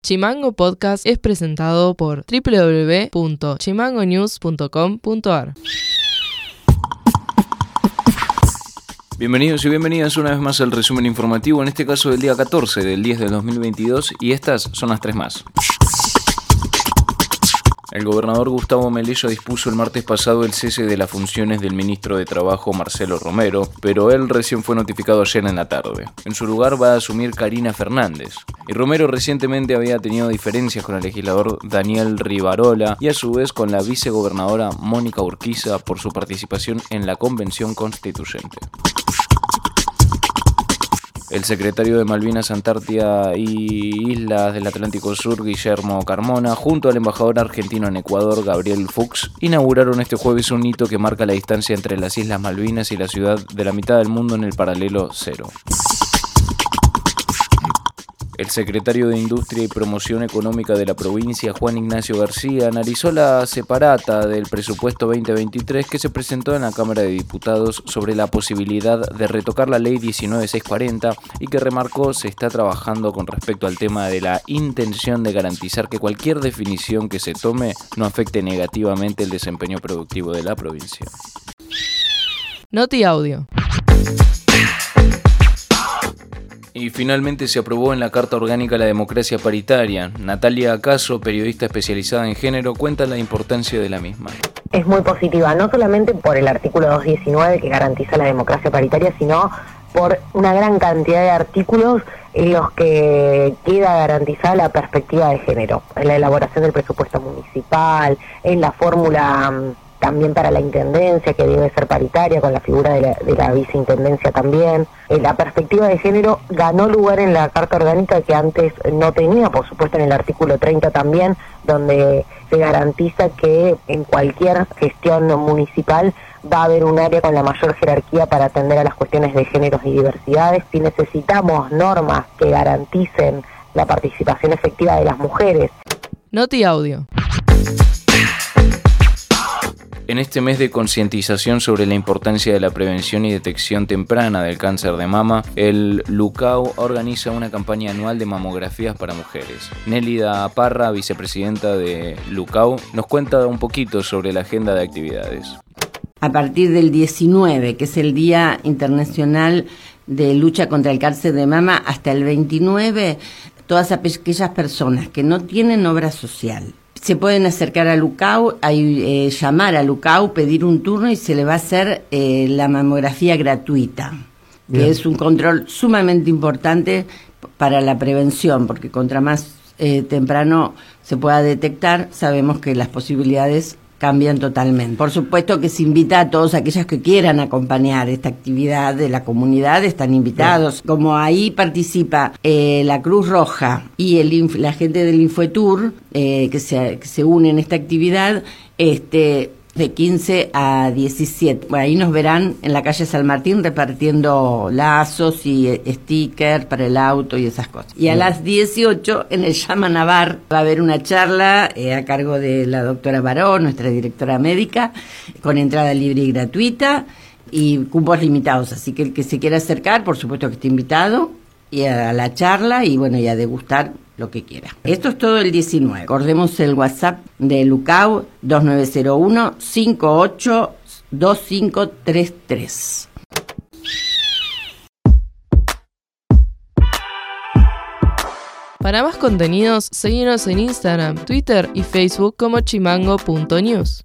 Chimango Podcast es presentado por www.chimangonews.com.ar. Bienvenidos y bienvenidas una vez más al resumen informativo, en este caso del día 14 del 10 del 2022, y estas son las tres más. El gobernador Gustavo Melillo dispuso el martes pasado el cese de las funciones del ministro de Trabajo Marcelo Romero, pero él recién fue notificado ayer en la tarde. En su lugar va a asumir Karina Fernández. Y Romero recientemente había tenido diferencias con el legislador Daniel Rivarola y a su vez con la vicegobernadora Mónica Urquiza por su participación en la Convención Constituyente. El secretario de Malvinas, Antártida y Islas del Atlántico Sur, Guillermo Carmona, junto al embajador argentino en Ecuador, Gabriel Fuchs, inauguraron este jueves un hito que marca la distancia entre las Islas Malvinas y la ciudad de la mitad del mundo en el paralelo cero. El secretario de Industria y Promoción Económica de la provincia, Juan Ignacio García, analizó la separata del presupuesto 2023 que se presentó en la Cámara de Diputados sobre la posibilidad de retocar la ley 19640 y que remarcó se está trabajando con respecto al tema de la intención de garantizar que cualquier definición que se tome no afecte negativamente el desempeño productivo de la provincia. Noti Audio. Y finalmente se aprobó en la Carta Orgánica la democracia paritaria. Natalia Acaso, periodista especializada en género, cuenta la importancia de la misma. Es muy positiva, no solamente por el artículo 219 que garantiza la democracia paritaria, sino por una gran cantidad de artículos en los que queda garantizada la perspectiva de género, en la elaboración del presupuesto municipal, en la fórmula mm, también para la intendencia, que debe ser paritaria, con la figura de la, de la viceintendencia también. Eh, la perspectiva de género ganó lugar en la Carta Orgánica que antes no tenía, por supuesto en el artículo 30 también, donde se garantiza que en cualquier gestión municipal va a haber un área con la mayor jerarquía para atender a las cuestiones de géneros y diversidades. Si necesitamos normas que garanticen la participación efectiva de las mujeres. Noti Audio. En este mes de concientización sobre la importancia de la prevención y detección temprana del cáncer de mama, el LUCAU organiza una campaña anual de mamografías para mujeres. Nélida Parra, vicepresidenta de LUCAU, nos cuenta un poquito sobre la agenda de actividades. A partir del 19, que es el Día Internacional de Lucha contra el Cáncer de Mama, hasta el 29, todas aquellas personas que no tienen obra social, se pueden acercar a Lucau, hay, eh, llamar a Lucau, pedir un turno y se le va a hacer eh, la mamografía gratuita, que es un control sumamente importante para la prevención, porque contra más eh, temprano se pueda detectar, sabemos que las posibilidades cambian totalmente. Por supuesto que se invita a todos aquellos que quieran acompañar esta actividad de la comunidad, están invitados. Como ahí participa eh, la Cruz Roja y el, la gente del Infotour, eh, que, se, que se une en esta actividad, este de 15 a 17. Bueno, ahí nos verán en la calle San Martín repartiendo lazos y eh, stickers para el auto y esas cosas. Y a las 18 en el Llama Navar va a haber una charla eh, a cargo de la doctora Barón, nuestra directora médica, con entrada libre y gratuita y cupos limitados. Así que el que se quiera acercar, por supuesto que está invitado y a la charla y bueno, y a degustar lo que quiera. Esto es todo el 19. Recordemos el WhatsApp de Lucau 2901 582533. Para más contenidos, seguimos en Instagram, Twitter y Facebook como chimango.news.